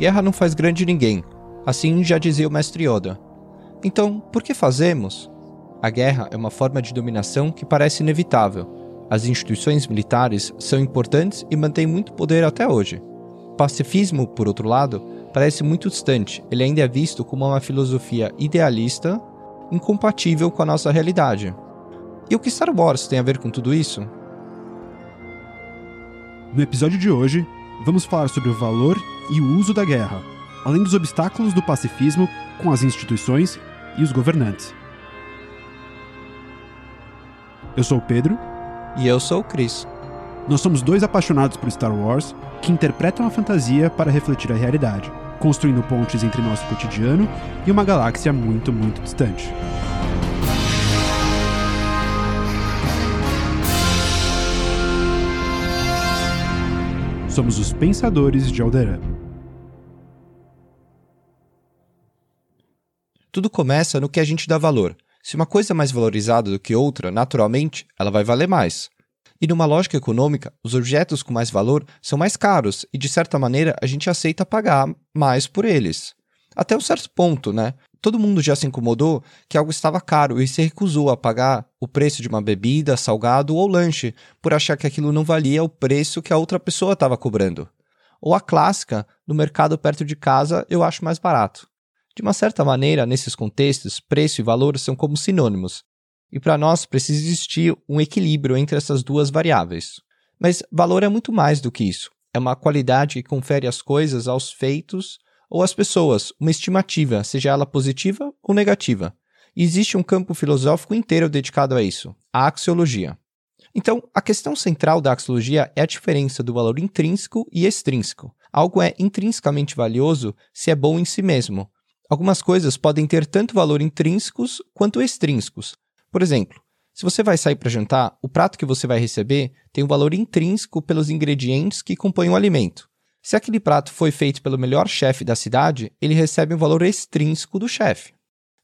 Guerra não faz grande ninguém, assim já dizia o mestre Yoda. Então, por que fazemos? A guerra é uma forma de dominação que parece inevitável. As instituições militares são importantes e mantêm muito poder até hoje. O pacifismo, por outro lado, parece muito distante. Ele ainda é visto como uma filosofia idealista, incompatível com a nossa realidade. E o que Star Wars tem a ver com tudo isso? No episódio de hoje, vamos falar sobre o valor e o uso da guerra, além dos obstáculos do pacifismo com as instituições e os governantes. Eu sou o Pedro. E eu sou o Chris. Nós somos dois apaixonados por Star Wars que interpretam a fantasia para refletir a realidade, construindo pontes entre nosso cotidiano e uma galáxia muito, muito distante. Somos os Pensadores de Alderaan. Tudo começa no que a gente dá valor. Se uma coisa é mais valorizada do que outra, naturalmente, ela vai valer mais. E numa lógica econômica, os objetos com mais valor são mais caros e, de certa maneira, a gente aceita pagar mais por eles. Até um certo ponto, né? Todo mundo já se incomodou que algo estava caro e se recusou a pagar o preço de uma bebida, salgado ou lanche por achar que aquilo não valia o preço que a outra pessoa estava cobrando. Ou a clássica, no mercado perto de casa eu acho mais barato. De uma certa maneira, nesses contextos, preço e valor são como sinônimos, e para nós precisa existir um equilíbrio entre essas duas variáveis. Mas valor é muito mais do que isso. É uma qualidade que confere às coisas, aos feitos ou às pessoas, uma estimativa, seja ela positiva ou negativa. E existe um campo filosófico inteiro dedicado a isso, a axiologia. Então, a questão central da axiologia é a diferença do valor intrínseco e extrínseco. Algo é intrinsecamente valioso se é bom em si mesmo, Algumas coisas podem ter tanto valor intrínsecos quanto extrínsecos. Por exemplo, se você vai sair para jantar, o prato que você vai receber tem um valor intrínseco pelos ingredientes que compõem o alimento. Se aquele prato foi feito pelo melhor chefe da cidade, ele recebe um valor extrínseco do chefe.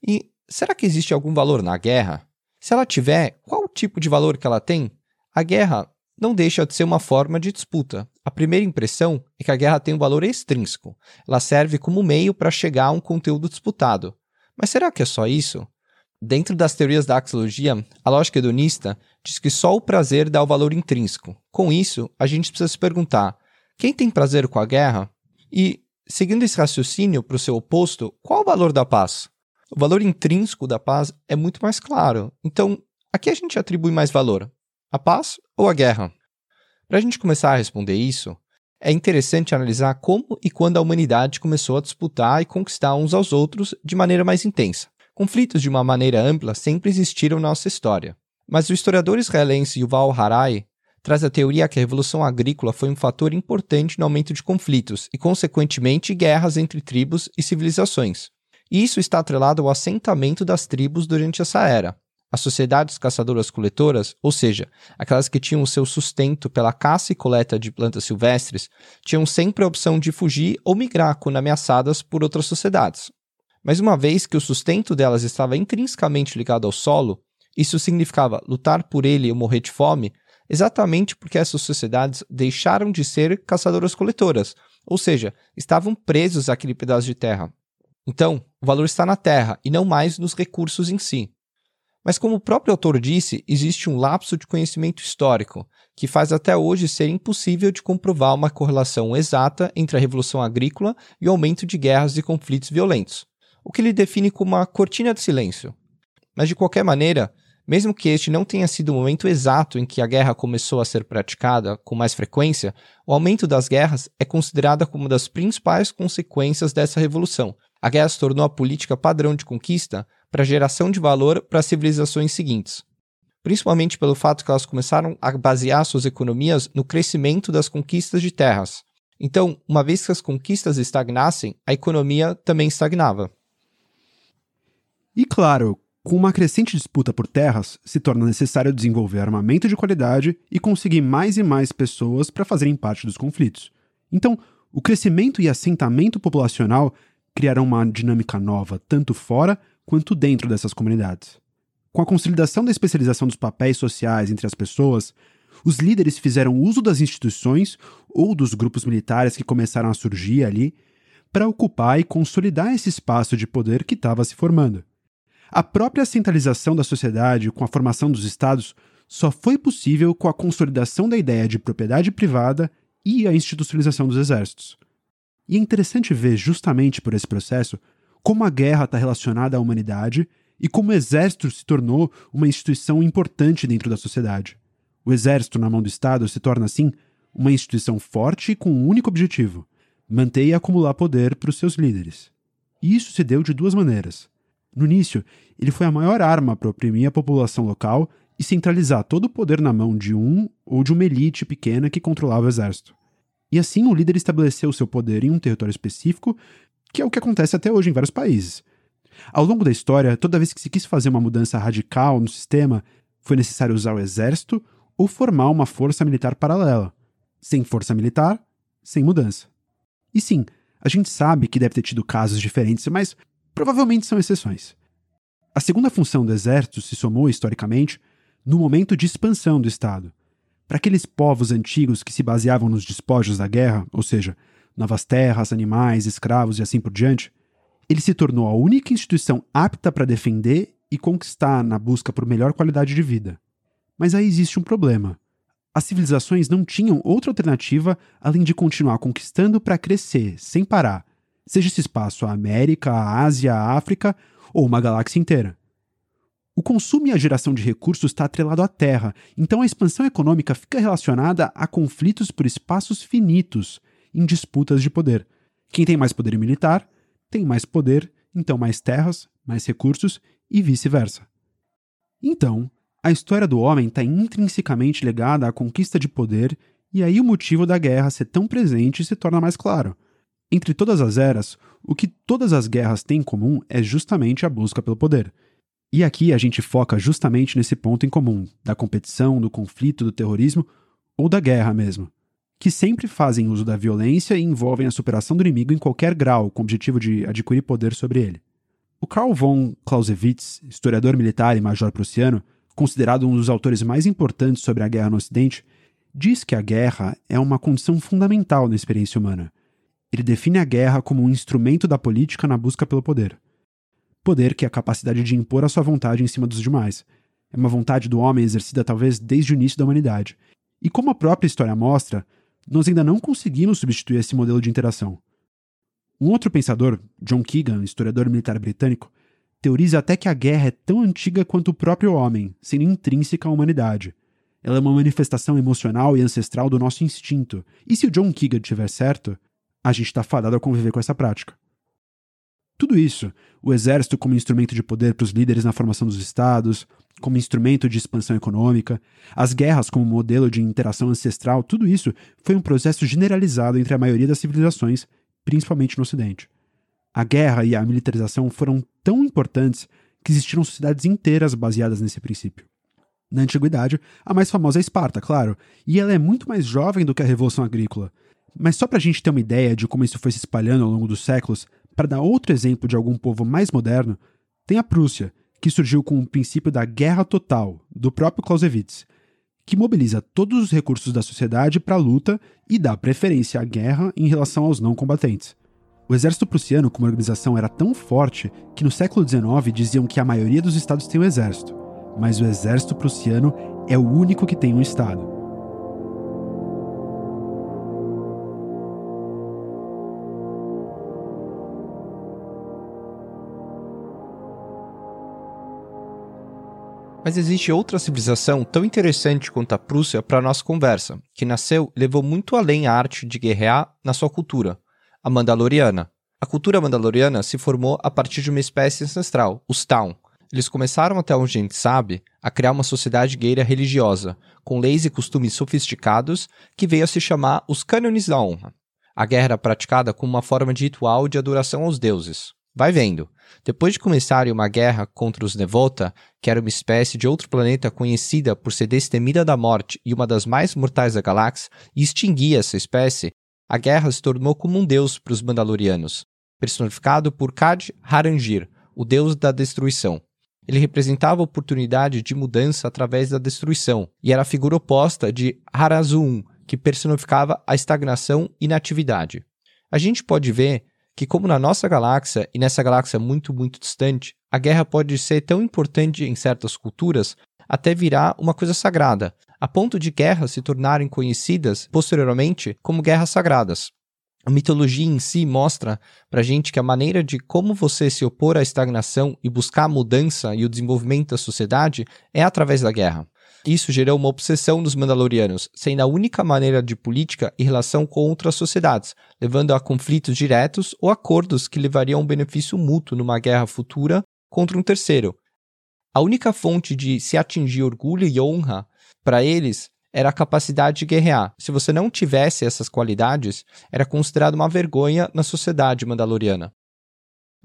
E será que existe algum valor na guerra? Se ela tiver, qual tipo de valor que ela tem? A guerra não deixa de ser uma forma de disputa. A primeira impressão é que a guerra tem um valor extrínseco. Ela serve como meio para chegar a um conteúdo disputado. Mas será que é só isso? Dentro das teorias da axiologia, a lógica hedonista diz que só o prazer dá o valor intrínseco. Com isso, a gente precisa se perguntar: quem tem prazer com a guerra? E, seguindo esse raciocínio para o seu oposto, qual o valor da paz? O valor intrínseco da paz é muito mais claro. Então, a que a gente atribui mais valor? A paz ou a guerra? Para a gente começar a responder isso, é interessante analisar como e quando a humanidade começou a disputar e conquistar uns aos outros de maneira mais intensa. Conflitos de uma maneira ampla sempre existiram na nossa história. Mas o historiador israelense Yuval Harari traz a teoria que a revolução agrícola foi um fator importante no aumento de conflitos e, consequentemente, guerras entre tribos e civilizações. Isso está atrelado ao assentamento das tribos durante essa era, as sociedades caçadoras-coletoras, ou seja, aquelas que tinham seu sustento pela caça e coleta de plantas silvestres, tinham sempre a opção de fugir ou migrar quando ameaçadas por outras sociedades. Mas uma vez que o sustento delas estava intrinsecamente ligado ao solo, isso significava lutar por ele ou morrer de fome, exatamente porque essas sociedades deixaram de ser caçadoras-coletoras, ou seja, estavam presos àquele pedaço de terra. Então, o valor está na terra e não mais nos recursos em si. Mas, como o próprio autor disse, existe um lapso de conhecimento histórico que faz até hoje ser impossível de comprovar uma correlação exata entre a Revolução Agrícola e o aumento de guerras e conflitos violentos, o que ele define como uma cortina de silêncio. Mas, de qualquer maneira, mesmo que este não tenha sido o momento exato em que a guerra começou a ser praticada com mais frequência, o aumento das guerras é considerada como uma das principais consequências dessa revolução. A guerra se tornou a política padrão de conquista para geração de valor para as civilizações seguintes, principalmente pelo fato que elas começaram a basear suas economias no crescimento das conquistas de terras. Então, uma vez que as conquistas estagnassem, a economia também estagnava. E claro, com uma crescente disputa por terras, se torna necessário desenvolver armamento de qualidade e conseguir mais e mais pessoas para fazerem parte dos conflitos. Então, o crescimento e assentamento populacional criaram uma dinâmica nova, tanto fora quanto dentro dessas comunidades. Com a consolidação da especialização dos papéis sociais entre as pessoas, os líderes fizeram uso das instituições ou dos grupos militares que começaram a surgir ali para ocupar e consolidar esse espaço de poder que estava se formando. A própria centralização da sociedade com a formação dos estados só foi possível com a consolidação da ideia de propriedade privada e a institucionalização dos exércitos. E é interessante ver, justamente por esse processo, como a guerra está relacionada à humanidade e como o exército se tornou uma instituição importante dentro da sociedade. O exército, na mão do Estado, se torna, assim, uma instituição forte com um único objetivo: manter e acumular poder para os seus líderes. E isso se deu de duas maneiras. No início, ele foi a maior arma para oprimir a população local e centralizar todo o poder na mão de um ou de uma elite pequena que controlava o exército. E assim o líder estabeleceu seu poder em um território específico, que é o que acontece até hoje em vários países. Ao longo da história, toda vez que se quis fazer uma mudança radical no sistema, foi necessário usar o exército ou formar uma força militar paralela. Sem força militar, sem mudança. E sim, a gente sabe que deve ter tido casos diferentes, mas provavelmente são exceções. A segunda função do exército se somou, historicamente, no momento de expansão do Estado. Para aqueles povos antigos que se baseavam nos despojos da guerra, ou seja, novas terras, animais, escravos e assim por diante, ele se tornou a única instituição apta para defender e conquistar na busca por melhor qualidade de vida. Mas aí existe um problema. As civilizações não tinham outra alternativa além de continuar conquistando para crescer, sem parar, seja esse espaço a América, a Ásia, a África ou uma galáxia inteira. O consumo e a geração de recursos está atrelado à Terra, então a expansão econômica fica relacionada a conflitos por espaços finitos, em disputas de poder. Quem tem mais poder militar tem mais poder, então mais terras, mais recursos e vice-versa. Então, a história do homem está intrinsecamente ligada à conquista de poder, e aí o motivo da guerra ser tão presente se torna mais claro. Entre todas as eras, o que todas as guerras têm em comum é justamente a busca pelo poder. E aqui a gente foca justamente nesse ponto em comum, da competição, do conflito, do terrorismo ou da guerra mesmo, que sempre fazem uso da violência e envolvem a superação do inimigo em qualquer grau, com o objetivo de adquirir poder sobre ele. O Karl von Clausewitz, historiador militar e major prussiano, considerado um dos autores mais importantes sobre a guerra no Ocidente, diz que a guerra é uma condição fundamental na experiência humana. Ele define a guerra como um instrumento da política na busca pelo poder. Poder que é a capacidade de impor a sua vontade em cima dos demais. É uma vontade do homem exercida talvez desde o início da humanidade. E como a própria história mostra, nós ainda não conseguimos substituir esse modelo de interação. Um outro pensador, John Keegan, historiador militar britânico, teoriza até que a guerra é tão antiga quanto o próprio homem, sendo intrínseca à humanidade. Ela é uma manifestação emocional e ancestral do nosso instinto, e se o John Keegan tiver certo, a gente está fadado a conviver com essa prática. Tudo isso, o exército como instrumento de poder para os líderes na formação dos estados, como instrumento de expansão econômica, as guerras como modelo de interação ancestral, tudo isso foi um processo generalizado entre a maioria das civilizações, principalmente no Ocidente. A guerra e a militarização foram tão importantes que existiram sociedades inteiras baseadas nesse princípio. Na antiguidade, a mais famosa é Esparta, claro, e ela é muito mais jovem do que a Revolução Agrícola. Mas só para a gente ter uma ideia de como isso foi se espalhando ao longo dos séculos, para dar outro exemplo de algum povo mais moderno, tem a Prússia, que surgiu com o princípio da guerra total, do próprio Clausewitz, que mobiliza todos os recursos da sociedade para a luta e dá preferência à guerra em relação aos não combatentes. O exército prussiano, como organização, era tão forte que no século XIX diziam que a maioria dos estados tem um exército, mas o exército prussiano é o único que tem um estado. Mas existe outra civilização tão interessante quanto a Prússia para nossa conversa, que nasceu e levou muito além a arte de guerrear na sua cultura, a Mandaloriana. A cultura mandaloriana se formou a partir de uma espécie ancestral, os Taun. Eles começaram, até onde a gente sabe, a criar uma sociedade guerreira religiosa, com leis e costumes sofisticados, que veio a se chamar os cânones da honra. A guerra era praticada como uma forma de ritual de adoração aos deuses. Vai vendo. Depois de começarem uma guerra contra os Nevota, que era uma espécie de outro planeta conhecida por ser destemida da morte e uma das mais mortais da galáxia, e extinguir essa espécie, a guerra se tornou como um deus para os Mandalorianos, personificado por Kad Harangir, o deus da destruição. Ele representava a oportunidade de mudança através da destruição, e era a figura oposta de Harazuun, que personificava a estagnação e inatividade. A gente pode ver que, como na nossa galáxia e nessa galáxia muito, muito distante, a guerra pode ser tão importante em certas culturas até virar uma coisa sagrada, a ponto de guerras se tornarem conhecidas posteriormente como guerras sagradas. A mitologia em si mostra pra gente que a maneira de como você se opor à estagnação e buscar a mudança e o desenvolvimento da sociedade é através da guerra. Isso gerou uma obsessão dos Mandalorianos, sendo a única maneira de política em relação com outras sociedades, levando a conflitos diretos ou acordos que levariam a um benefício mútuo numa guerra futura contra um terceiro. A única fonte de se atingir orgulho e honra para eles era a capacidade de guerrear. Se você não tivesse essas qualidades, era considerado uma vergonha na sociedade mandaloriana.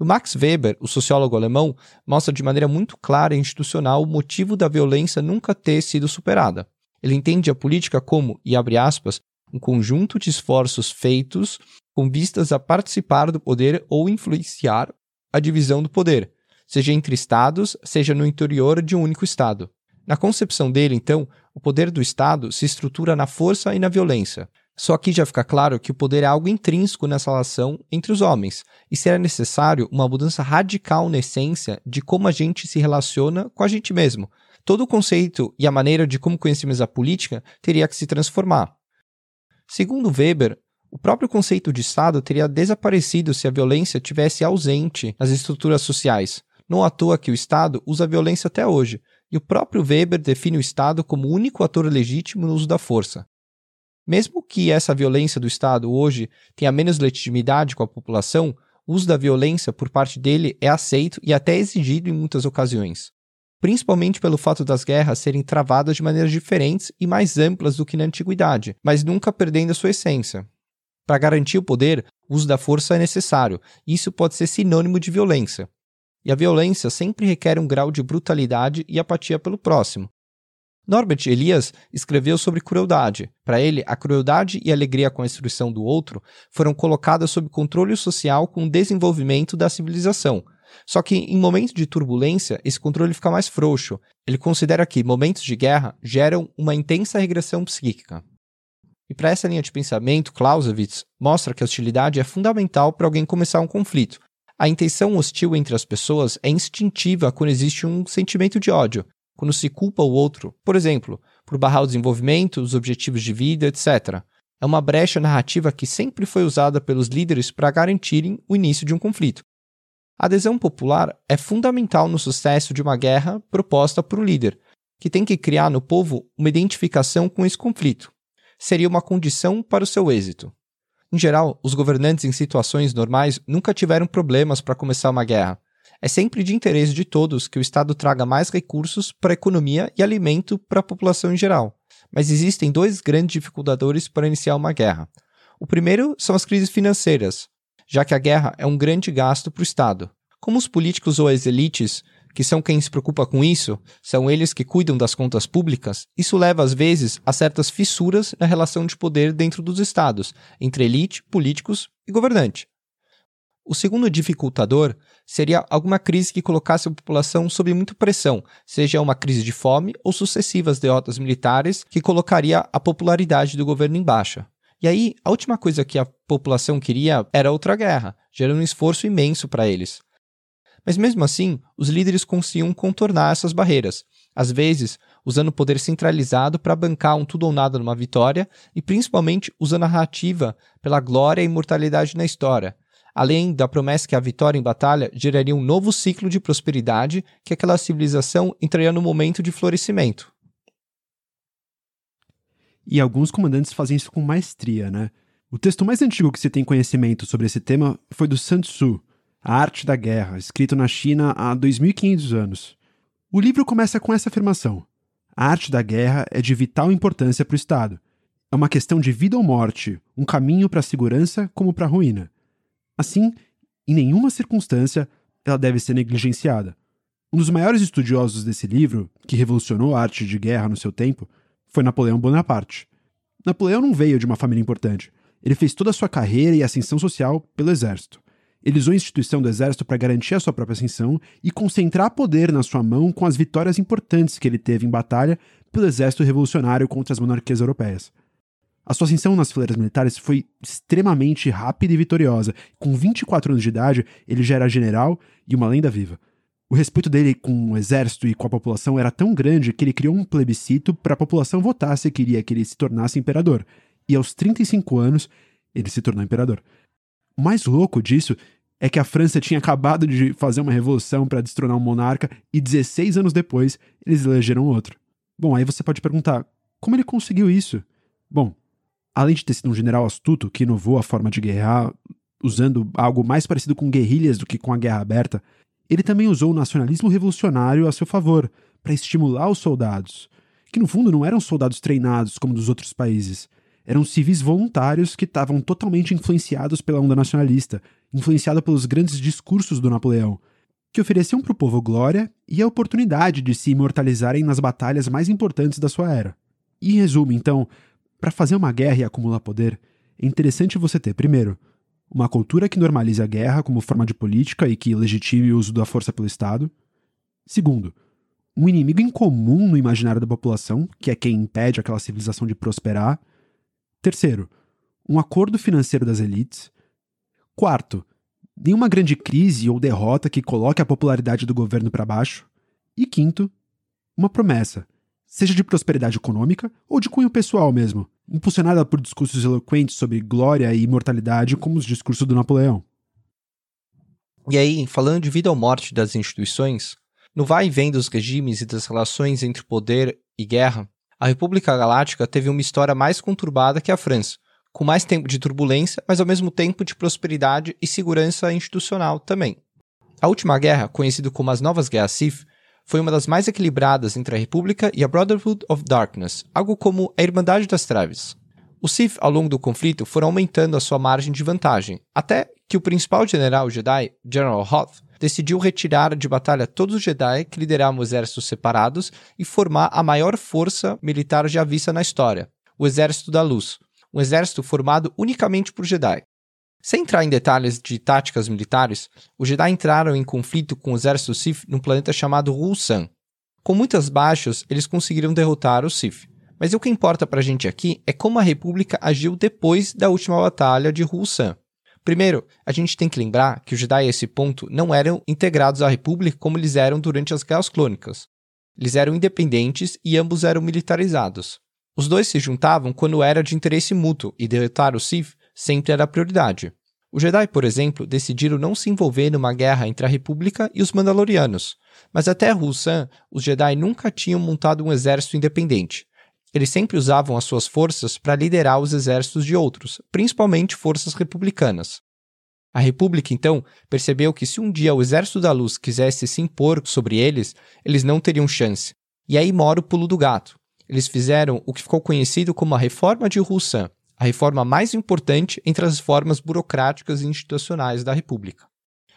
O Max Weber, o sociólogo alemão, mostra de maneira muito clara e institucional o motivo da violência nunca ter sido superada. Ele entende a política como, e abre aspas, um conjunto de esforços feitos com vistas a participar do poder ou influenciar a divisão do poder, seja entre estados, seja no interior de um único estado. Na concepção dele, então, o poder do Estado se estrutura na força e na violência. Só aqui já fica claro que o poder é algo intrínseco nessa relação entre os homens, e será necessário uma mudança radical na essência de como a gente se relaciona com a gente mesmo. Todo o conceito e a maneira de como conhecemos a política teria que se transformar. Segundo Weber, o próprio conceito de Estado teria desaparecido se a violência tivesse ausente nas estruturas sociais. Não à toa que o Estado usa a violência até hoje, e o próprio Weber define o Estado como o único ator legítimo no uso da força. Mesmo que essa violência do Estado hoje tenha menos legitimidade com a população, o uso da violência por parte dele é aceito e até exigido em muitas ocasiões, principalmente pelo fato das guerras serem travadas de maneiras diferentes e mais amplas do que na antiguidade, mas nunca perdendo a sua essência. Para garantir o poder, o uso da força é necessário, e isso pode ser sinônimo de violência. E a violência sempre requer um grau de brutalidade e apatia pelo próximo. Norbert Elias escreveu sobre crueldade. Para ele, a crueldade e a alegria com a destruição do outro foram colocadas sob controle social com o desenvolvimento da civilização. Só que em momentos de turbulência, esse controle fica mais frouxo. Ele considera que momentos de guerra geram uma intensa regressão psíquica. E para essa linha de pensamento, Clausewitz mostra que a hostilidade é fundamental para alguém começar um conflito, a intenção hostil entre as pessoas é instintiva quando existe um sentimento de ódio, quando se culpa o outro, por exemplo, por barrar o desenvolvimento, os objetivos de vida, etc. É uma brecha narrativa que sempre foi usada pelos líderes para garantirem o início de um conflito. A adesão popular é fundamental no sucesso de uma guerra proposta por um líder, que tem que criar no povo uma identificação com esse conflito. Seria uma condição para o seu êxito. Em geral, os governantes em situações normais nunca tiveram problemas para começar uma guerra. É sempre de interesse de todos que o Estado traga mais recursos para a economia e alimento para a população em geral. Mas existem dois grandes dificultadores para iniciar uma guerra. O primeiro são as crises financeiras, já que a guerra é um grande gasto para o Estado. Como os políticos ou as elites que são quem se preocupa com isso, são eles que cuidam das contas públicas, isso leva às vezes a certas fissuras na relação de poder dentro dos estados, entre elite, políticos e governante. O segundo dificultador seria alguma crise que colocasse a população sob muita pressão, seja uma crise de fome ou sucessivas derrotas militares que colocaria a popularidade do governo em baixa. E aí, a última coisa que a população queria era outra guerra, gerando um esforço imenso para eles. Mas mesmo assim, os líderes conseguiam contornar essas barreiras, às vezes usando o poder centralizado para bancar um tudo ou nada numa vitória e principalmente usando a narrativa pela glória e imortalidade na história, além da promessa que a vitória em batalha geraria um novo ciclo de prosperidade que aquela civilização entraria no momento de florescimento. E alguns comandantes fazem isso com maestria, né? O texto mais antigo que se tem conhecimento sobre esse tema foi do Sun Tzu, a Arte da Guerra, escrito na China há 2500 anos. O livro começa com essa afirmação: A arte da guerra é de vital importância para o Estado. É uma questão de vida ou morte, um caminho para a segurança como para a ruína. Assim, em nenhuma circunstância ela deve ser negligenciada. Um dos maiores estudiosos desse livro, que revolucionou a arte de guerra no seu tempo, foi Napoleão Bonaparte. Napoleão não veio de uma família importante. Ele fez toda a sua carreira e ascensão social pelo exército. Ele usou a instituição do exército para garantir a sua própria ascensão e concentrar poder na sua mão com as vitórias importantes que ele teve em batalha pelo exército revolucionário contra as monarquias europeias. A sua ascensão nas fileiras militares foi extremamente rápida e vitoriosa. Com 24 anos de idade, ele já era general e uma lenda viva. O respeito dele com o exército e com a população era tão grande que ele criou um plebiscito para a população votar se queria que ele se tornasse imperador. E aos 35 anos, ele se tornou imperador. O mais louco disso é que a França tinha acabado de fazer uma revolução para destronar um monarca e 16 anos depois eles elegeram outro. Bom, aí você pode perguntar: como ele conseguiu isso? Bom, além de ter sido um general astuto que inovou a forma de guerrear, usando algo mais parecido com guerrilhas do que com a guerra aberta, ele também usou o nacionalismo revolucionário a seu favor, para estimular os soldados, que no fundo não eram soldados treinados como dos outros países. Eram civis voluntários que estavam totalmente influenciados pela onda nacionalista, influenciada pelos grandes discursos do Napoleão, que ofereciam para o povo glória e a oportunidade de se imortalizarem nas batalhas mais importantes da sua era. Em resumo, então, para fazer uma guerra e acumular poder, é interessante você ter, primeiro, uma cultura que normalize a guerra como forma de política e que legitime o uso da força pelo Estado. Segundo, um inimigo incomum no imaginário da população, que é quem impede aquela civilização de prosperar. Terceiro, um acordo financeiro das elites. Quarto, nenhuma grande crise ou derrota que coloque a popularidade do governo para baixo. E quinto, uma promessa seja de prosperidade econômica ou de cunho pessoal mesmo, impulsionada por discursos eloquentes sobre glória e imortalidade, como os discursos do Napoleão. E aí, falando de vida ou morte das instituições, no vai e vem dos regimes e das relações entre poder e guerra, a República Galáctica teve uma história mais conturbada que a França, com mais tempo de turbulência, mas ao mesmo tempo de prosperidade e segurança institucional também. A última guerra, conhecida como as Novas Guerras Sith, foi uma das mais equilibradas entre a República e a Brotherhood of Darkness, algo como a Irmandade das Trevas. Os Sith, ao longo do conflito, foram aumentando a sua margem de vantagem, até que o principal general Jedi, General Hoth, decidiu retirar de batalha todos os Jedi que lideravam exércitos separados e formar a maior força militar já vista na história, o Exército da Luz, um exército formado unicamente por Jedi. Sem entrar em detalhes de táticas militares, os Jedi entraram em conflito com o exército Sith num planeta chamado Ruusan. Com muitas baixas, eles conseguiram derrotar os Sith. Mas o que importa pra gente aqui é como a República agiu depois da última batalha de Ruusan. Primeiro, a gente tem que lembrar que os Jedi a esse ponto não eram integrados à República como eles eram durante as Guerras Clônicas. Eles eram independentes e ambos eram militarizados. Os dois se juntavam quando era de interesse mútuo e derrotar os Sith sempre era a prioridade. Os Jedi, por exemplo, decidiram não se envolver numa guerra entre a República e os Mandalorianos, mas até Rusan, os Jedi nunca tinham montado um exército independente. Eles sempre usavam as suas forças para liderar os exércitos de outros, principalmente forças republicanas. A República, então, percebeu que se um dia o Exército da Luz quisesse se impor sobre eles, eles não teriam chance. E aí mora o pulo do gato. Eles fizeram o que ficou conhecido como a Reforma de Rusan, a reforma mais importante entre as formas burocráticas e institucionais da República.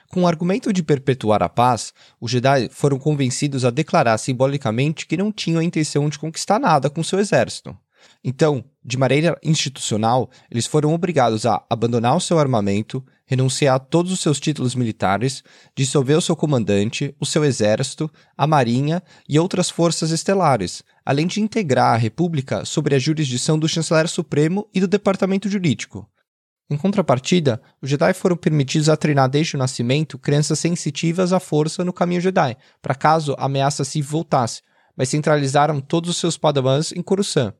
Com o argumento de perpetuar a paz, os Jedi foram convencidos a declarar simbolicamente que não tinham a intenção de conquistar nada com seu exército. Então, de maneira institucional, eles foram obrigados a abandonar o seu armamento, renunciar a todos os seus títulos militares, dissolver o seu comandante, o seu exército, a marinha e outras forças estelares, além de integrar a República sobre a jurisdição do chanceler supremo e do departamento jurídico. Em contrapartida, os Jedi foram permitidos a treinar desde o nascimento crianças sensitivas à força no caminho Jedi, para caso a ameaça se voltasse, mas centralizaram todos os seus padawans em Coruscant.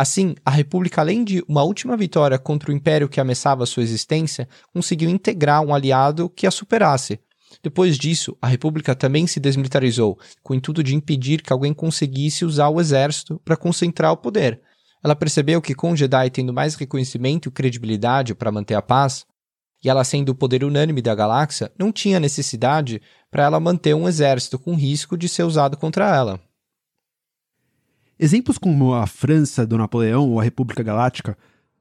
Assim, a República, além de uma última vitória contra o Império que ameaçava sua existência, conseguiu integrar um aliado que a superasse. Depois disso, a República também se desmilitarizou, com o intuito de impedir que alguém conseguisse usar o exército para concentrar o poder. Ela percebeu que, com o Jedi tendo mais reconhecimento e credibilidade para manter a paz, e ela sendo o poder unânime da galáxia, não tinha necessidade para ela manter um exército com risco de ser usado contra ela. Exemplos como a França do Napoleão ou a República Galáctica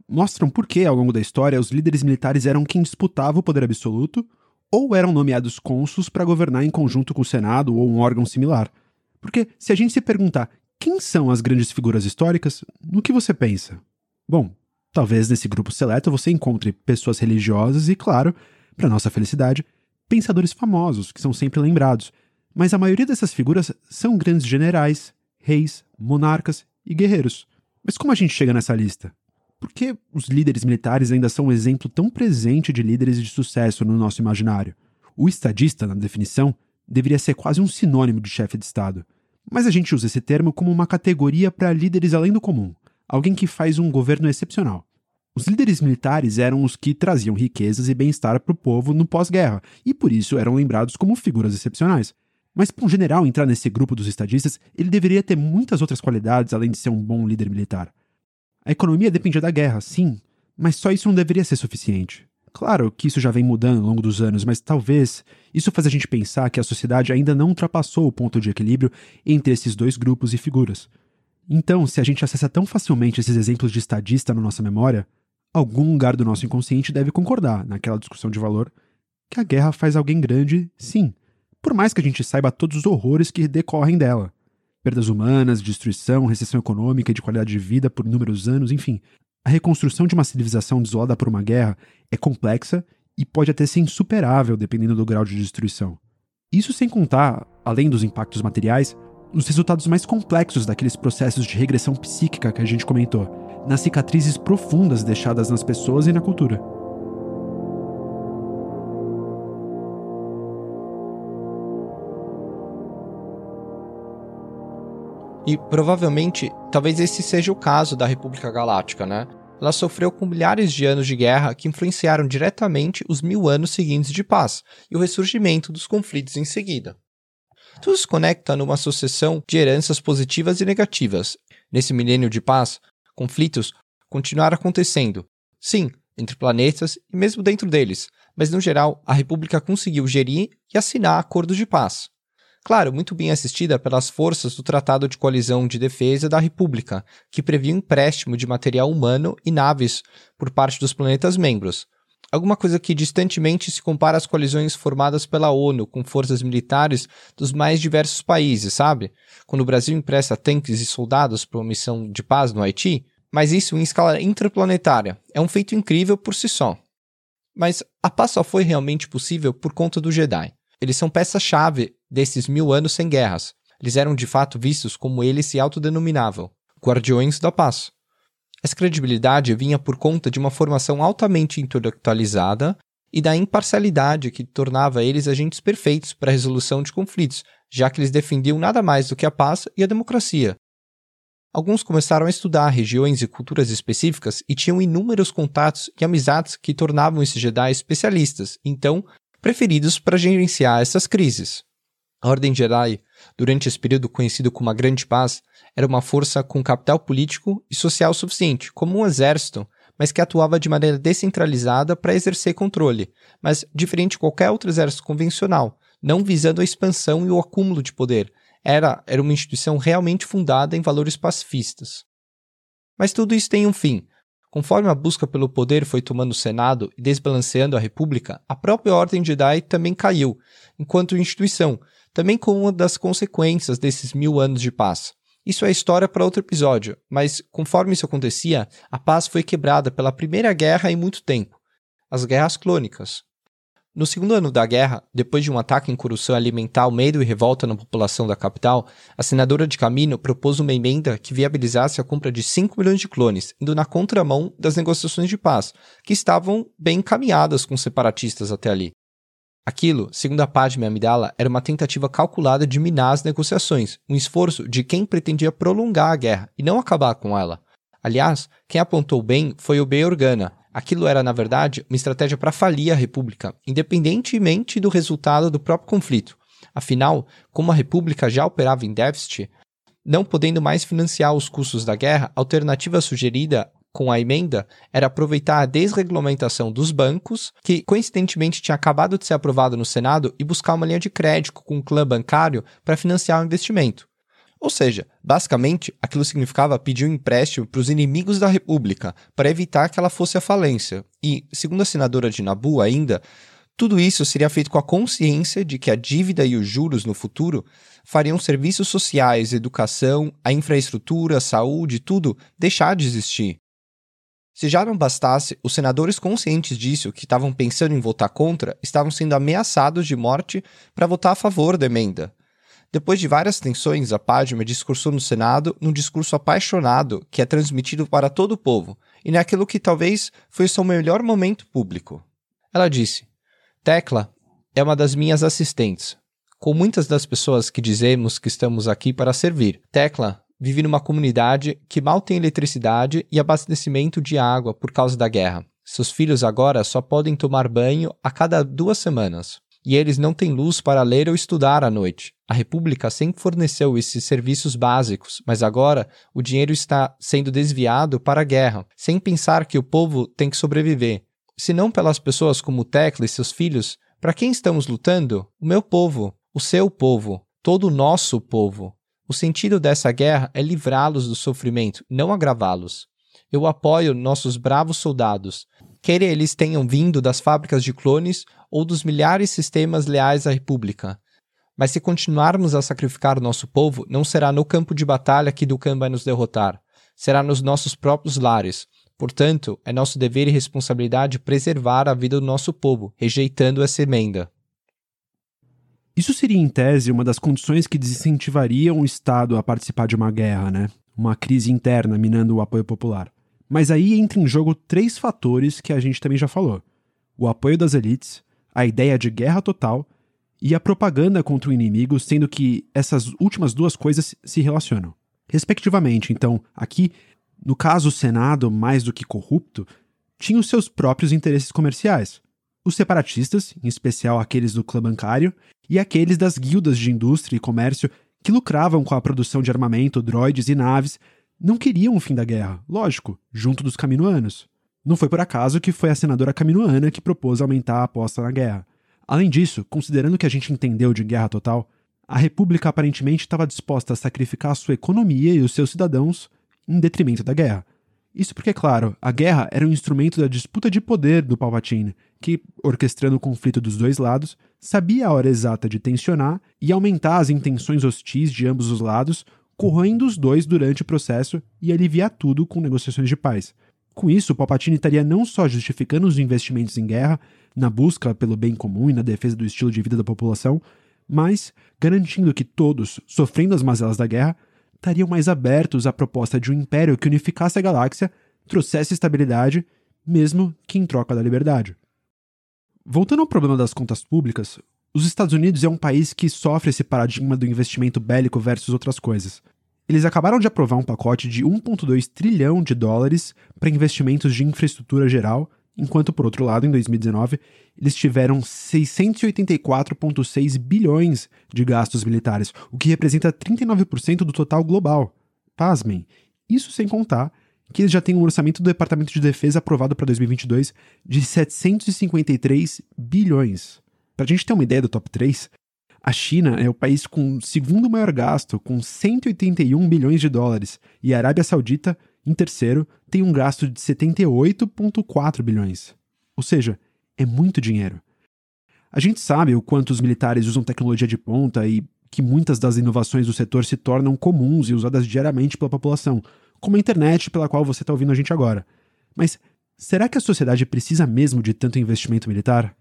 mostram por que, ao longo da história, os líderes militares eram quem disputava o poder absoluto ou eram nomeados cônsuls para governar em conjunto com o Senado ou um órgão similar. Porque se a gente se perguntar quem são as grandes figuras históricas, no que você pensa? Bom, talvez nesse grupo seleto você encontre pessoas religiosas e, claro, para nossa felicidade, pensadores famosos que são sempre lembrados. Mas a maioria dessas figuras são grandes generais, reis, monarcas e guerreiros. Mas como a gente chega nessa lista? Por que os líderes militares ainda são um exemplo tão presente de líderes de sucesso no nosso imaginário? O estadista, na definição, deveria ser quase um sinônimo de chefe de Estado. Mas a gente usa esse termo como uma categoria para líderes além do comum, alguém que faz um governo excepcional. Os líderes militares eram os que traziam riquezas e bem-estar para o povo no pós-guerra, e por isso eram lembrados como figuras excepcionais. Mas para um general entrar nesse grupo dos estadistas, ele deveria ter muitas outras qualidades além de ser um bom líder militar. A economia dependia da guerra, sim, mas só isso não deveria ser suficiente. Claro que isso já vem mudando ao longo dos anos, mas talvez isso faz a gente pensar que a sociedade ainda não ultrapassou o ponto de equilíbrio entre esses dois grupos e figuras. Então, se a gente acessa tão facilmente esses exemplos de estadista na nossa memória, algum lugar do nosso inconsciente deve concordar, naquela discussão de valor, que a guerra faz alguém grande, sim, por mais que a gente saiba todos os horrores que decorrem dela. Perdas humanas, destruição, recessão econômica e de qualidade de vida por inúmeros anos, enfim. A reconstrução de uma civilização desolada por uma guerra é complexa e pode até ser insuperável dependendo do grau de destruição. Isso sem contar, além dos impactos materiais, os resultados mais complexos daqueles processos de regressão psíquica que a gente comentou, nas cicatrizes profundas deixadas nas pessoas e na cultura. E provavelmente, talvez esse seja o caso da República Galáctica, né? Ela sofreu com milhares de anos de guerra que influenciaram diretamente os mil anos seguintes de paz e o ressurgimento dos conflitos em seguida. Tudo se conecta numa sucessão de heranças positivas e negativas. Nesse milênio de paz, conflitos continuaram acontecendo, sim, entre planetas e mesmo dentro deles, mas no geral a República conseguiu gerir e assinar acordos de paz. Claro, muito bem assistida pelas forças do Tratado de Colisão de Defesa da República, que previa um empréstimo de material humano e naves por parte dos planetas membros. Alguma coisa que distantemente se compara às colisões formadas pela ONU com forças militares dos mais diversos países, sabe? Quando o Brasil empresta tanques e soldados para uma missão de paz no Haiti, mas isso em escala interplanetária. É um feito incrível por si só. Mas a paz só foi realmente possível por conta do Jedi. Eles são peça-chave desses mil anos sem guerras. Eles eram de fato vistos como eles se autodenominavam, Guardiões da Paz. Essa credibilidade vinha por conta de uma formação altamente intelectualizada e da imparcialidade que tornava eles agentes perfeitos para a resolução de conflitos, já que eles defendiam nada mais do que a paz e a democracia. Alguns começaram a estudar regiões e culturas específicas e tinham inúmeros contatos e amizades que tornavam esses Jedi especialistas, então preferidos para gerenciar essas crises. A Ordem Jedi, durante esse período conhecido como a Grande Paz, era uma força com capital político e social suficiente, como um exército, mas que atuava de maneira descentralizada para exercer controle, mas diferente de qualquer outro exército convencional, não visando a expansão e o acúmulo de poder. Era, era uma instituição realmente fundada em valores pacifistas. Mas tudo isso tem um fim. Conforme a busca pelo poder foi tomando o Senado e desbalanceando a República, a própria Ordem Jedi também caiu, enquanto instituição, também com uma das consequências desses mil anos de paz. Isso é história para outro episódio, mas conforme isso acontecia, a paz foi quebrada pela primeira guerra em muito tempo as Guerras Clônicas. No segundo ano da guerra, depois de um ataque em corrupção alimentar medo e revolta na população da capital, a senadora de Camino propôs uma emenda que viabilizasse a compra de 5 milhões de clones, indo na contramão das negociações de paz, que estavam bem encaminhadas com separatistas até ali. Aquilo, segundo a Padme Amidala, era uma tentativa calculada de minar as negociações, um esforço de quem pretendia prolongar a guerra e não acabar com ela. Aliás, quem apontou bem foi o Bey Organa, Aquilo era, na verdade, uma estratégia para falir a República, independentemente do resultado do próprio conflito. Afinal, como a República já operava em déficit, não podendo mais financiar os custos da guerra, a alternativa sugerida com a emenda era aproveitar a desregulamentação dos bancos, que coincidentemente tinha acabado de ser aprovado no Senado, e buscar uma linha de crédito com o clã bancário para financiar o investimento. Ou seja, basicamente, aquilo significava pedir um empréstimo para os inimigos da República para evitar que ela fosse à falência. E, segundo a senadora de Nabu ainda, tudo isso seria feito com a consciência de que a dívida e os juros no futuro fariam serviços sociais, educação, a infraestrutura, saúde, tudo deixar de existir. Se já não bastasse, os senadores conscientes disso, que estavam pensando em votar contra, estavam sendo ameaçados de morte para votar a favor da emenda. Depois de várias tensões, a Padme discursou no Senado num discurso apaixonado que é transmitido para todo o povo. e naquilo que talvez foi seu melhor momento público. Ela disse: Tecla é uma das minhas assistentes, com muitas das pessoas que dizemos que estamos aqui para servir. Tecla vive numa comunidade que mal tem eletricidade e abastecimento de água por causa da guerra. Seus filhos agora só podem tomar banho a cada duas semanas. E eles não têm luz para ler ou estudar à noite. A República sempre forneceu esses serviços básicos, mas agora o dinheiro está sendo desviado para a guerra, sem pensar que o povo tem que sobreviver. Se não pelas pessoas como Tecla e seus filhos, para quem estamos lutando? O meu povo, o seu povo, todo o nosso povo. O sentido dessa guerra é livrá-los do sofrimento, não agravá-los. Eu apoio nossos bravos soldados, quer eles tenham vindo das fábricas de clones ou dos milhares de sistemas leais à República. Mas se continuarmos a sacrificar nosso povo, não será no campo de batalha que Dukan vai nos derrotar. Será nos nossos próprios lares. Portanto, é nosso dever e responsabilidade preservar a vida do nosso povo, rejeitando essa emenda. Isso seria, em tese, uma das condições que desincentivariam o Estado a participar de uma guerra, né? Uma crise interna minando o apoio popular. Mas aí entra em jogo três fatores que a gente também já falou: o apoio das elites, a ideia de guerra total e a propaganda contra o inimigo, sendo que essas últimas duas coisas se relacionam. Respectivamente, então, aqui, no caso o Senado, mais do que corrupto, tinha os seus próprios interesses comerciais. Os separatistas, em especial aqueles do clã bancário, e aqueles das guildas de indústria e comércio que lucravam com a produção de armamento, droides e naves não queriam o fim da guerra, lógico, junto dos caminoanos. Não foi por acaso que foi a senadora caminoana que propôs aumentar a aposta na guerra. Além disso, considerando o que a gente entendeu de guerra total, a República aparentemente estava disposta a sacrificar sua economia e os seus cidadãos em detrimento da guerra. Isso porque, claro, a guerra era um instrumento da disputa de poder do Palpatine, que, orquestrando o conflito dos dois lados, sabia a hora exata de tensionar e aumentar as intenções hostis de ambos os lados, corroendo os dois durante o processo e aliviar tudo com negociações de paz. Com isso, Palpatine estaria não só justificando os investimentos em guerra, na busca pelo bem comum e na defesa do estilo de vida da população, mas garantindo que todos, sofrendo as mazelas da guerra, estariam mais abertos à proposta de um império que unificasse a galáxia, trouxesse estabilidade, mesmo que em troca da liberdade. Voltando ao problema das contas públicas, os Estados Unidos é um país que sofre esse paradigma do investimento bélico versus outras coisas. Eles acabaram de aprovar um pacote de 1,2 trilhão de dólares para investimentos de infraestrutura geral, enquanto, por outro lado, em 2019, eles tiveram 684,6 bilhões de gastos militares, o que representa 39% do total global. Pasmem, isso sem contar que eles já têm um orçamento do Departamento de Defesa aprovado para 2022 de 753 bilhões. Para a gente ter uma ideia do top 3, a China é o país com o segundo maior gasto, com 181 bilhões de dólares, e a Arábia Saudita, em terceiro, tem um gasto de 78,4 bilhões. Ou seja, é muito dinheiro. A gente sabe o quanto os militares usam tecnologia de ponta e que muitas das inovações do setor se tornam comuns e usadas diariamente pela população, como a internet pela qual você está ouvindo a gente agora. Mas será que a sociedade precisa mesmo de tanto investimento militar?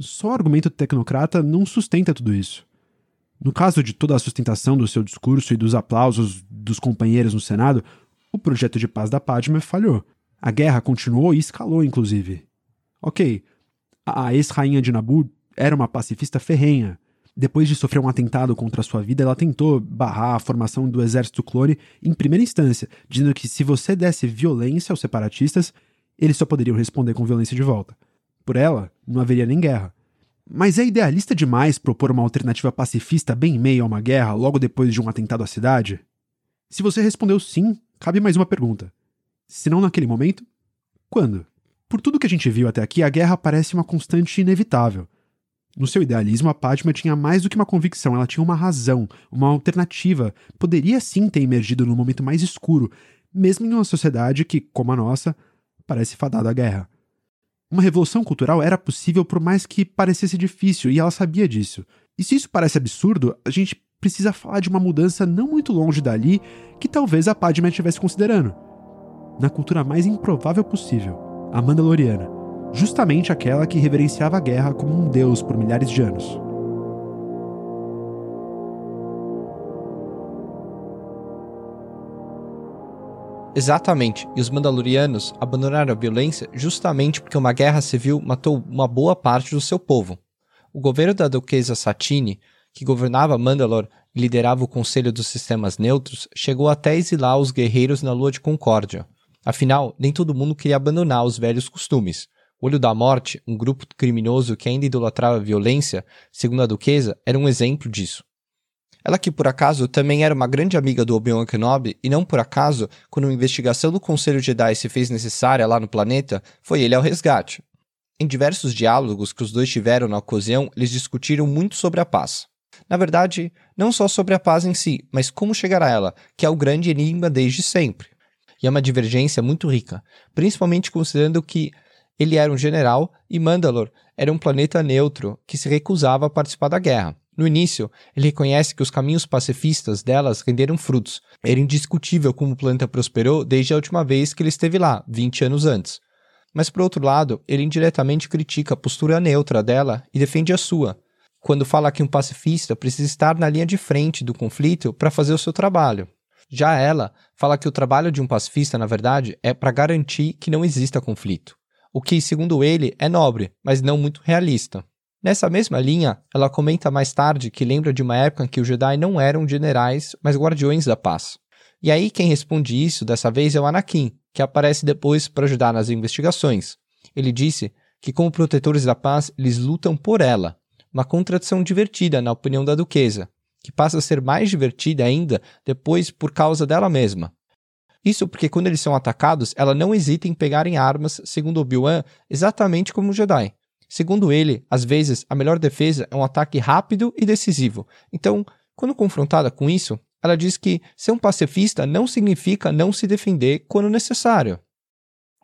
Só argumento tecnocrata não sustenta tudo isso. No caso de toda a sustentação do seu discurso e dos aplausos dos companheiros no Senado, o projeto de paz da Padme falhou. A guerra continuou e escalou, inclusive. Ok, a ex-rainha de Nabu era uma pacifista ferrenha. Depois de sofrer um atentado contra sua vida, ela tentou barrar a formação do exército clone em primeira instância, dizendo que se você desse violência aos separatistas, eles só poderiam responder com violência de volta. Por ela, não haveria nem guerra. Mas é idealista demais propor uma alternativa pacifista bem em meio a uma guerra logo depois de um atentado à cidade? Se você respondeu sim, cabe mais uma pergunta. Se não naquele momento, quando? Por tudo que a gente viu até aqui, a guerra parece uma constante inevitável. No seu idealismo, a Padma tinha mais do que uma convicção, ela tinha uma razão, uma alternativa. Poderia sim ter emergido no momento mais escuro, mesmo em uma sociedade que, como a nossa, parece fadada à guerra. Uma revolução cultural era possível por mais que parecesse difícil, e ela sabia disso. E se isso parece absurdo, a gente precisa falar de uma mudança não muito longe dali que talvez a Padme estivesse considerando. Na cultura mais improvável possível, a Mandaloriana, justamente aquela que reverenciava a guerra como um deus por milhares de anos. Exatamente, e os Mandalorianos abandonaram a violência justamente porque uma guerra civil matou uma boa parte do seu povo. O governo da duquesa Satine, que governava Mandalor e liderava o Conselho dos Sistemas Neutros, chegou até exilar os guerreiros na Lua de Concórdia. Afinal, nem todo mundo queria abandonar os velhos costumes. Olho da Morte, um grupo criminoso que ainda idolatrava a violência, segundo a duquesa, era um exemplo disso. Ela que, por acaso, também era uma grande amiga do Obi-Wan Kenobi, e não por acaso, quando uma investigação do Conselho Jedi se fez necessária lá no planeta, foi ele ao resgate. Em diversos diálogos que os dois tiveram na ocasião, eles discutiram muito sobre a paz. Na verdade, não só sobre a paz em si, mas como chegar a ela, que é o grande enigma desde sempre. E é uma divergência muito rica, principalmente considerando que ele era um general e Mandalor era um planeta neutro que se recusava a participar da guerra. No início, ele reconhece que os caminhos pacifistas delas renderam frutos. Era indiscutível como o planeta prosperou desde a última vez que ele esteve lá, 20 anos antes. Mas, por outro lado, ele indiretamente critica a postura neutra dela e defende a sua, quando fala que um pacifista precisa estar na linha de frente do conflito para fazer o seu trabalho. Já ela fala que o trabalho de um pacifista, na verdade, é para garantir que não exista conflito. O que, segundo ele, é nobre, mas não muito realista. Nessa mesma linha, ela comenta mais tarde que lembra de uma época em que os Jedi não eram generais, mas guardiões da paz. E aí quem responde isso dessa vez é o Anakin, que aparece depois para ajudar nas investigações. Ele disse que como protetores da paz, eles lutam por ela. Uma contradição divertida na opinião da duquesa, que passa a ser mais divertida ainda depois por causa dela mesma. Isso porque quando eles são atacados, ela não hesita em pegarem armas, segundo Obi-Wan, exatamente como o Jedi. Segundo ele, às vezes a melhor defesa é um ataque rápido e decisivo. Então, quando confrontada com isso, ela diz que ser um pacifista não significa não se defender quando necessário.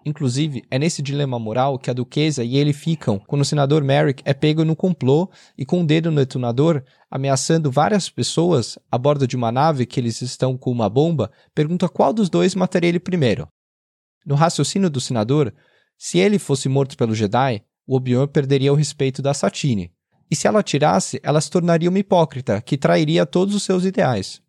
Inclusive, é nesse dilema moral que a duquesa e ele ficam quando o senador Merrick é pego no complô e com o um dedo no detonador, ameaçando várias pessoas a bordo de uma nave que eles estão com uma bomba, pergunta qual dos dois mataria ele primeiro. No raciocínio do senador, se ele fosse morto pelo Jedi, o Obi-Wan perderia o respeito da Satine. E se ela tirasse, ela se tornaria uma hipócrita, que trairia todos os seus ideais.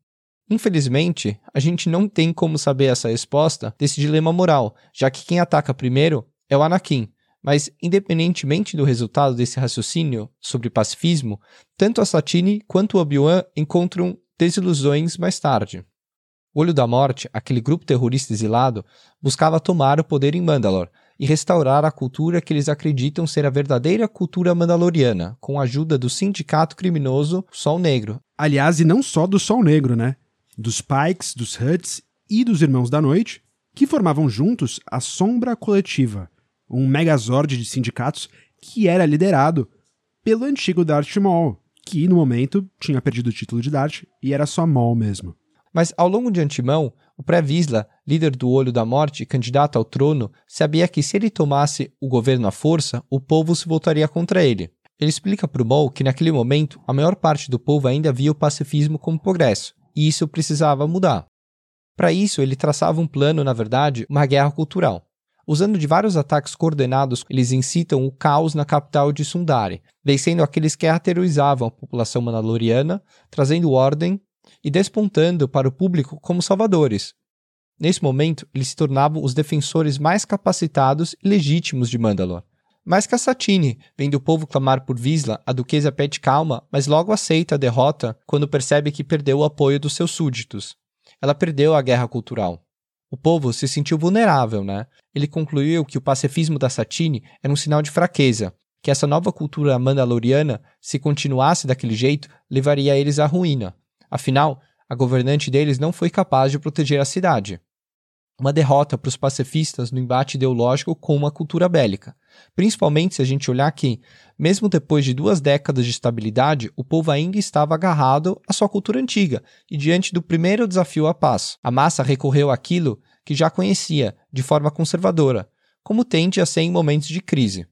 Infelizmente, a gente não tem como saber essa resposta desse dilema moral, já que quem ataca primeiro é o Anakin. Mas, independentemente do resultado desse raciocínio sobre pacifismo, tanto a Satine quanto o Obi-Wan encontram desilusões mais tarde. O Olho da Morte, aquele grupo terrorista exilado, buscava tomar o poder em Mandalor, e restaurar a cultura que eles acreditam ser a verdadeira cultura mandaloriana, com a ajuda do sindicato criminoso Sol Negro. Aliás, e não só do Sol Negro, né? Dos Pikes, dos Huts e dos Irmãos da Noite, que formavam juntos a Sombra Coletiva, um megazord de sindicatos que era liderado pelo antigo Darth Maul, que no momento tinha perdido o título de Darth e era só Maul mesmo. Mas ao longo de antemão, o Pré-Visla, líder do Olho da Morte e candidato ao trono, sabia que se ele tomasse o governo à força, o povo se voltaria contra ele. Ele explica para o Maul que naquele momento a maior parte do povo ainda via o pacifismo como progresso, e isso precisava mudar. Para isso, ele traçava um plano, na verdade, uma guerra cultural. Usando de vários ataques coordenados, eles incitam o caos na capital de Sundari, vencendo aqueles que aterrorizavam a população mandaloriana, trazendo ordem e despontando para o público como salvadores. Nesse momento, eles se tornavam os defensores mais capacitados e legítimos de Mandalor. A Satine, vendo o povo clamar por Visla, a duquesa pede calma, mas logo aceita a derrota quando percebe que perdeu o apoio dos seus súditos. Ela perdeu a guerra cultural. O povo se sentiu vulnerável, né? Ele concluiu que o pacifismo da Satine era um sinal de fraqueza, que essa nova cultura mandaloriana, se continuasse daquele jeito, levaria eles à ruína. Afinal, a governante deles não foi capaz de proteger a cidade. Uma derrota para os pacifistas no embate ideológico com uma cultura bélica. Principalmente se a gente olhar que, mesmo depois de duas décadas de estabilidade, o povo ainda estava agarrado à sua cultura antiga e diante do primeiro desafio à paz. A massa recorreu àquilo que já conhecia, de forma conservadora, como tende a ser em momentos de crise.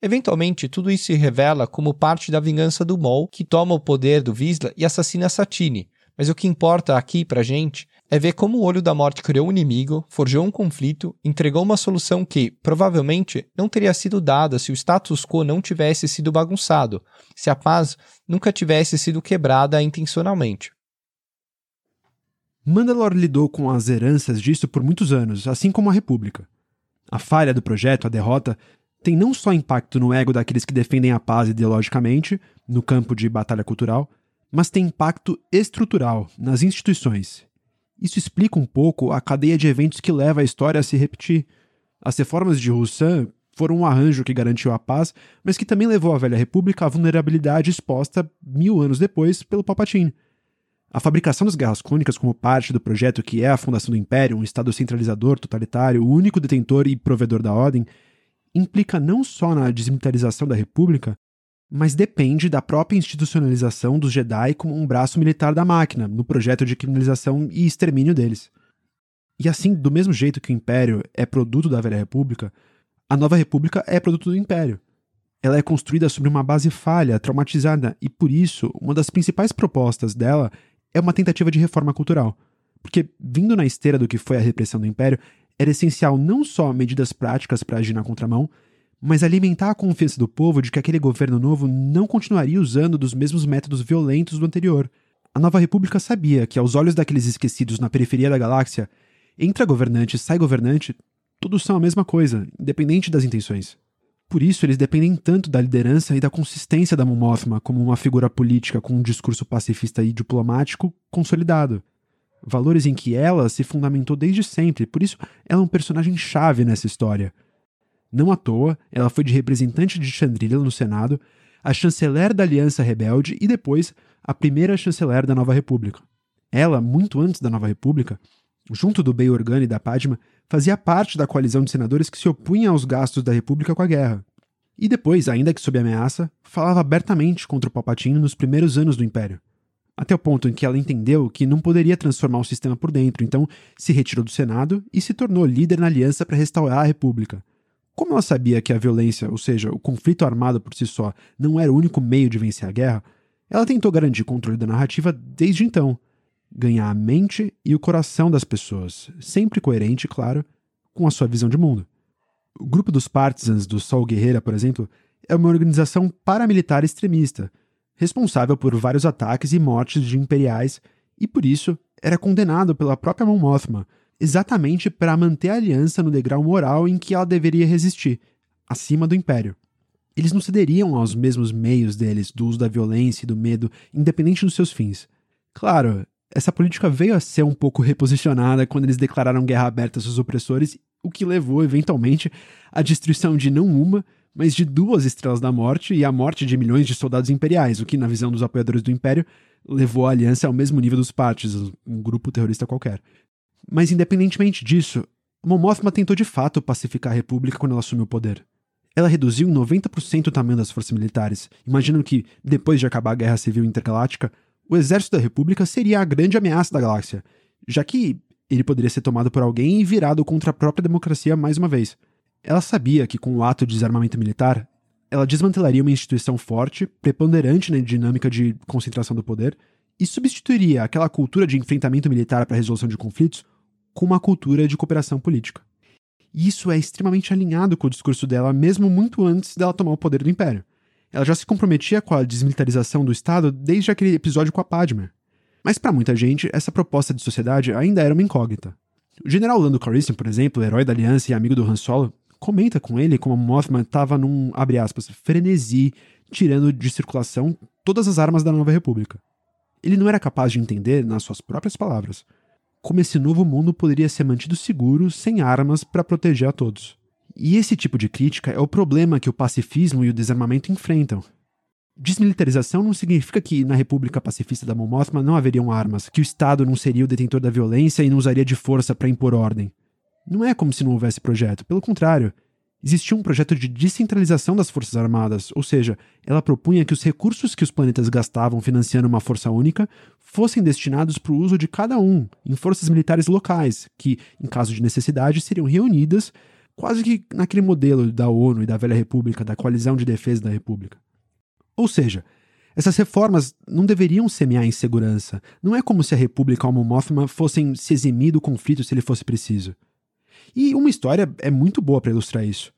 Eventualmente, tudo isso se revela como parte da vingança do Mol, que toma o poder do Visla e assassina Satine. Mas o que importa aqui pra gente é ver como o Olho da Morte criou um inimigo, forjou um conflito, entregou uma solução que, provavelmente, não teria sido dada se o status quo não tivesse sido bagunçado, se a paz nunca tivesse sido quebrada intencionalmente. Mandalore lidou com as heranças disso por muitos anos, assim como a República. A falha do projeto, a derrota, tem não só impacto no ego daqueles que defendem a paz ideologicamente, no campo de batalha cultural, mas tem impacto estrutural nas instituições. Isso explica um pouco a cadeia de eventos que leva a história a se repetir. As reformas de Roussan foram um arranjo que garantiu a paz, mas que também levou a velha república à vulnerabilidade exposta mil anos depois pelo Palpatine. A fabricação das guerras crônicas como parte do projeto que é a fundação do Império, um Estado centralizador, totalitário, o único detentor e provedor da ordem, implica não só na desmilitarização da República, mas depende da própria institucionalização dos Jedi como um braço militar da máquina, no projeto de criminalização e extermínio deles. E assim, do mesmo jeito que o Império é produto da Velha República, a Nova República é produto do Império ela é construída sobre uma base falha, traumatizada, e por isso, uma das principais propostas dela é uma tentativa de reforma cultural. Porque, vindo na esteira do que foi a repressão do Império, era essencial não só medidas práticas para agir na contramão, mas alimentar a confiança do povo de que aquele governo novo não continuaria usando dos mesmos métodos violentos do anterior. A nova república sabia que, aos olhos daqueles esquecidos na periferia da galáxia, entra governante e sai governante, todos são a mesma coisa, independente das intenções. Por isso, eles dependem tanto da liderança e da consistência da Mon como uma figura política com um discurso pacifista e diplomático consolidado. Valores em que ela se fundamentou desde sempre, por isso ela é um personagem chave nessa história. Não à toa, ela foi de representante de Chandrila no Senado, a chanceler da Aliança Rebelde e depois a primeira chanceler da Nova República. Ela, muito antes da Nova República, junto do Bey Organa e da Padma, fazia parte da coalizão de senadores que se opunha aos gastos da República com a guerra. E depois, ainda que sob ameaça, falava abertamente contra o Palpatine nos primeiros anos do Império. Até o ponto em que ela entendeu que não poderia transformar o sistema por dentro, então se retirou do Senado e se tornou líder na aliança para restaurar a República. Como ela sabia que a violência, ou seja, o conflito armado por si só, não era o único meio de vencer a guerra, ela tentou garantir controle da narrativa desde então, ganhar a mente e o coração das pessoas, sempre coerente, claro, com a sua visão de mundo. O grupo dos Partisans do Sol Guerreira, por exemplo, é uma organização paramilitar extremista, responsável por vários ataques e mortes de imperiais e, por isso, era condenado pela própria Mon Mothma, exatamente para manter a aliança no degrau moral em que ela deveria resistir, acima do Império. Eles não cederiam aos mesmos meios deles, do uso da violência e do medo, independente dos seus fins. Claro, essa política veio a ser um pouco reposicionada quando eles declararam guerra aberta aos seus opressores, o que levou, eventualmente, à destruição de não uma, mas de duas estrelas da morte e à morte de milhões de soldados imperiais, o que, na visão dos apoiadores do Império, levou a aliança ao mesmo nível dos Partes, um grupo terrorista qualquer. Mas, independentemente disso, Mon Mothma tentou de fato pacificar a República quando ela assumiu o poder. Ela reduziu em 90% o tamanho das forças militares, imaginando que, depois de acabar a Guerra Civil Intergaláctica, o exército da República seria a grande ameaça da galáxia, já que ele poderia ser tomado por alguém e virado contra a própria democracia mais uma vez. Ela sabia que, com o ato de desarmamento militar, ela desmantelaria uma instituição forte, preponderante na dinâmica de concentração do poder, e substituiria aquela cultura de enfrentamento militar para resolução de conflitos com uma cultura de cooperação política. E isso é extremamente alinhado com o discurso dela, mesmo muito antes dela tomar o poder do Império. Ela já se comprometia com a desmilitarização do Estado desde aquele episódio com a Padme. Mas para muita gente, essa proposta de sociedade ainda era uma incógnita. O general Lando Calrissian, por exemplo, herói da Aliança e amigo do Han Solo, comenta com ele como Mothman estava num, abre aspas, frenesi, tirando de circulação todas as armas da Nova República. Ele não era capaz de entender, nas suas próprias palavras, como esse novo mundo poderia ser mantido seguro sem armas para proteger a todos. E esse tipo de crítica é o problema que o pacifismo e o desarmamento enfrentam. Desmilitarização não significa que na República Pacifista da Mon não haveriam armas, que o Estado não seria o detentor da violência e não usaria de força para impor ordem. Não é como se não houvesse projeto, pelo contrário. Existia um projeto de descentralização das Forças Armadas, ou seja, ela propunha que os recursos que os planetas gastavam financiando uma força única fossem destinados para o uso de cada um em forças militares locais, que, em caso de necessidade, seriam reunidas quase que naquele modelo da ONU e da Velha República, da coalizão de defesa da República. Ou seja, essas reformas não deveriam semear insegurança. Não é como se a República ou a Mothma fossem se eximir do conflito se ele fosse preciso. E uma história é muito boa para ilustrar isso.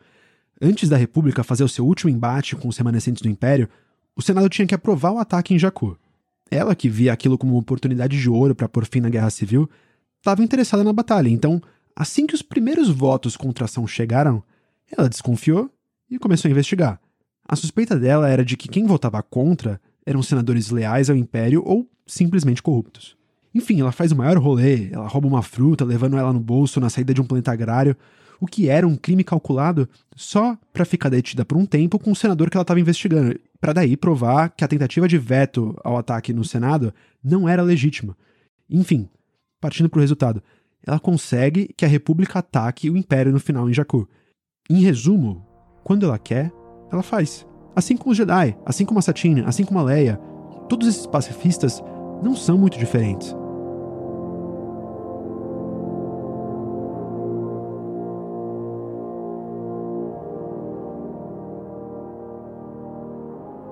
Antes da República fazer o seu último embate com os remanescentes do Império, o Senado tinha que aprovar o ataque em Jakku. ela que via aquilo como uma oportunidade de ouro para pôr fim na guerra civil, estava interessada na batalha. Então, assim que os primeiros votos contra a ação chegaram, ela desconfiou e começou a investigar. A suspeita dela era de que quem votava contra eram senadores leais ao império ou simplesmente corruptos. Enfim, ela faz o maior rolê, ela rouba uma fruta, levando ela no bolso na saída de um planeta agrário, o que era um crime calculado só para ficar detida por um tempo com o senador que ela estava investigando, para daí provar que a tentativa de veto ao ataque no Senado não era legítima. Enfim, partindo para o resultado, ela consegue que a República ataque o Império no final em Jakku. Em resumo, quando ela quer, ela faz. Assim como os Jedi, assim como a Satine, assim como a Leia, todos esses pacifistas não são muito diferentes.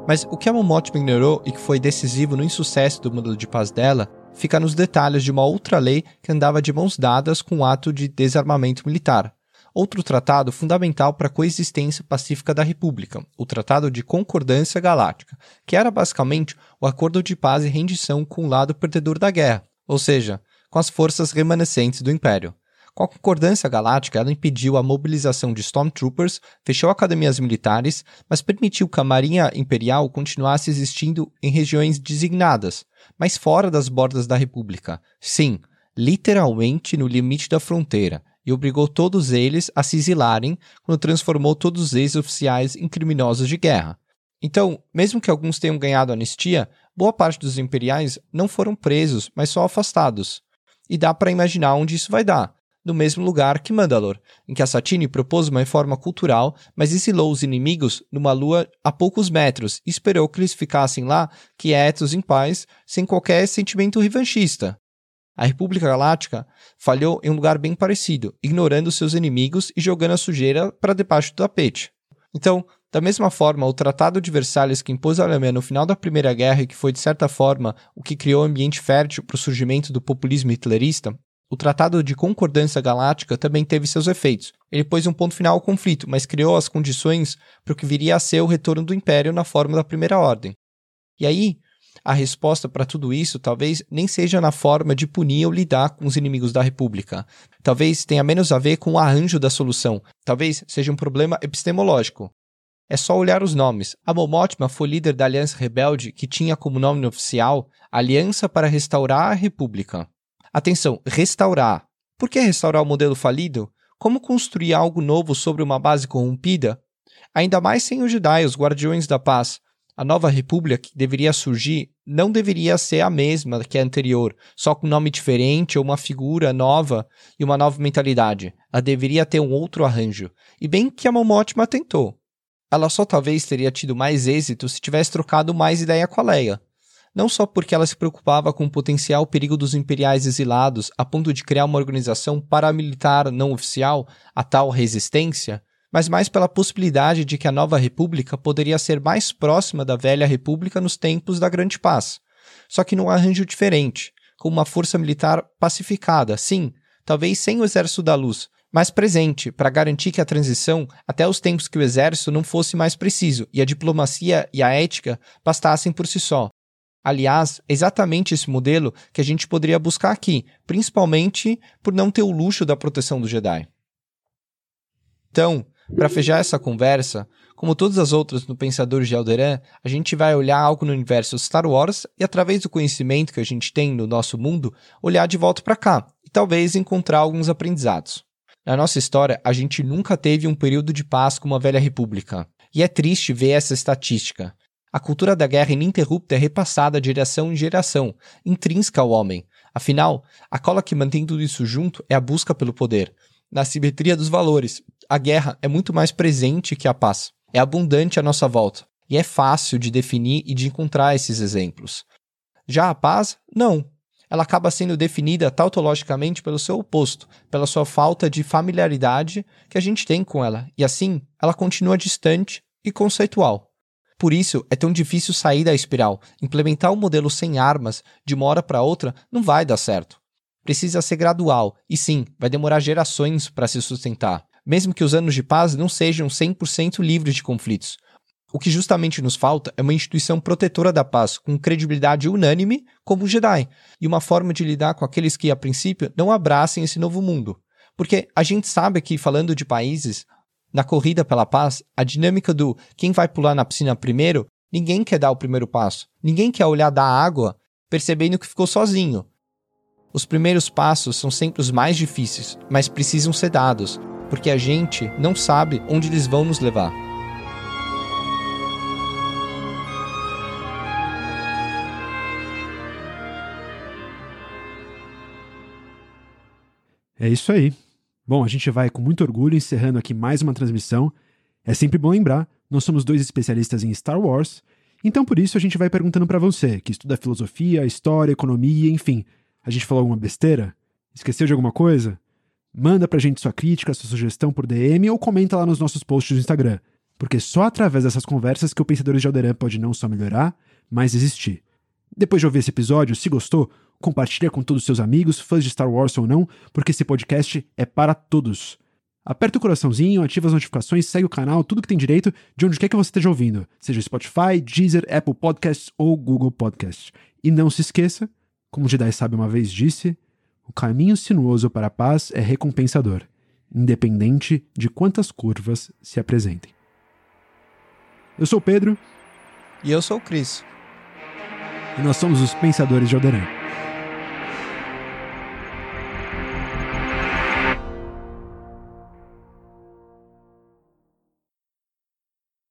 Mas o que a Mom ignorou e que foi decisivo no insucesso do modelo de paz dela fica nos detalhes de uma outra lei que andava de mãos dadas com o ato de desarmamento militar. Outro tratado fundamental para a coexistência pacífica da República, o Tratado de Concordância Galáctica, que era basicamente o acordo de paz e rendição com o lado perdedor da guerra, ou seja, com as forças remanescentes do Império. Com a concordância galáctica, ela impediu a mobilização de Stormtroopers, fechou academias militares, mas permitiu que a Marinha Imperial continuasse existindo em regiões designadas, mas fora das bordas da República. Sim, literalmente no limite da fronteira, e obrigou todos eles a se exilarem quando transformou todos os ex-oficiais em criminosos de guerra. Então, mesmo que alguns tenham ganhado anistia, boa parte dos imperiais não foram presos, mas só afastados. E dá para imaginar onde isso vai dar no mesmo lugar que Mandalor, em que a Satine propôs uma reforma cultural, mas exilou os inimigos numa lua a poucos metros e esperou que eles ficassem lá, quietos, em paz, sem qualquer sentimento revanchista. A República Galáctica falhou em um lugar bem parecido, ignorando seus inimigos e jogando a sujeira para debaixo do tapete. Então, da mesma forma, o Tratado de Versalhes que impôs a Alemanha no final da Primeira Guerra e que foi, de certa forma, o que criou o ambiente fértil para o surgimento do populismo hitlerista, o Tratado de Concordância Galáctica também teve seus efeitos. Ele pôs um ponto final ao conflito, mas criou as condições para o que viria a ser o retorno do Império na forma da Primeira Ordem. E aí, a resposta para tudo isso talvez nem seja na forma de punir ou lidar com os inimigos da República. Talvez tenha menos a ver com o arranjo da solução. Talvez seja um problema epistemológico. É só olhar os nomes. A Momótima foi líder da Aliança Rebelde, que tinha como nome oficial Aliança para Restaurar a República. Atenção, restaurar. Por que restaurar o modelo falido? Como construir algo novo sobre uma base corrompida? Ainda mais sem os Jedi, os Guardiões da Paz. A nova república que deveria surgir não deveria ser a mesma que a anterior, só com nome diferente ou uma figura nova e uma nova mentalidade. Ela deveria ter um outro arranjo. E bem que a Momotima tentou. Ela só talvez teria tido mais êxito se tivesse trocado mais ideia com a Leia não só porque ela se preocupava com o potencial perigo dos imperiais exilados a ponto de criar uma organização paramilitar não oficial, a tal resistência, mas mais pela possibilidade de que a nova república poderia ser mais próxima da velha república nos tempos da Grande Paz, só que num arranjo diferente, com uma força militar pacificada, sim, talvez sem o Exército da Luz, mas presente para garantir que a transição, até os tempos que o exército não fosse mais preciso e a diplomacia e a ética bastassem por si só, Aliás, exatamente esse modelo que a gente poderia buscar aqui, principalmente por não ter o luxo da proteção do Jedi. Então, para fechar essa conversa, como todas as outras no Pensadores de Alderan, a gente vai olhar algo no universo Star Wars e, através do conhecimento que a gente tem no nosso mundo, olhar de volta para cá e talvez encontrar alguns aprendizados. Na nossa história, a gente nunca teve um período de paz como a Velha República. E é triste ver essa estatística. A cultura da guerra ininterrupta é repassada de geração em geração, intrínseca ao homem. Afinal, a cola que mantém tudo isso junto é a busca pelo poder. Na simetria dos valores, a guerra é muito mais presente que a paz. É abundante à nossa volta. E é fácil de definir e de encontrar esses exemplos. Já a paz, não. Ela acaba sendo definida tautologicamente pelo seu oposto, pela sua falta de familiaridade que a gente tem com ela, e assim ela continua distante e conceitual. Por isso, é tão difícil sair da espiral. Implementar um modelo sem armas de uma hora para outra não vai dar certo. Precisa ser gradual e sim, vai demorar gerações para se sustentar. Mesmo que os anos de paz não sejam 100% livres de conflitos. O que justamente nos falta é uma instituição protetora da paz, com credibilidade unânime, como o Jedi, e uma forma de lidar com aqueles que, a princípio, não abracem esse novo mundo. Porque a gente sabe que, falando de países, na corrida pela paz, a dinâmica do quem vai pular na piscina primeiro, ninguém quer dar o primeiro passo. Ninguém quer olhar da água percebendo que ficou sozinho. Os primeiros passos são sempre os mais difíceis, mas precisam ser dados, porque a gente não sabe onde eles vão nos levar. É isso aí. Bom, a gente vai com muito orgulho encerrando aqui mais uma transmissão. É sempre bom lembrar, nós somos dois especialistas em Star Wars, então por isso a gente vai perguntando para você, que estuda filosofia, história, economia, enfim. A gente falou alguma besteira? Esqueceu de alguma coisa? Manda pra gente sua crítica, sua sugestão por DM ou comenta lá nos nossos posts do Instagram. Porque só através dessas conversas que o Pensadores de Alderan pode não só melhorar, mas existir. Depois de ouvir esse episódio, se gostou, compartilha com todos os seus amigos, fãs de Star Wars ou não, porque esse podcast é para todos. Aperta o coraçãozinho, ativa as notificações, segue o canal, tudo que tem direito, de onde quer que você esteja ouvindo, seja Spotify, Deezer, Apple Podcasts ou Google Podcasts. E não se esqueça, como o Jedi Sabe uma vez disse, o caminho sinuoso para a paz é recompensador, independente de quantas curvas se apresentem. Eu sou o Pedro. E eu sou o Cris. E nós somos os Pensadores de Alderan.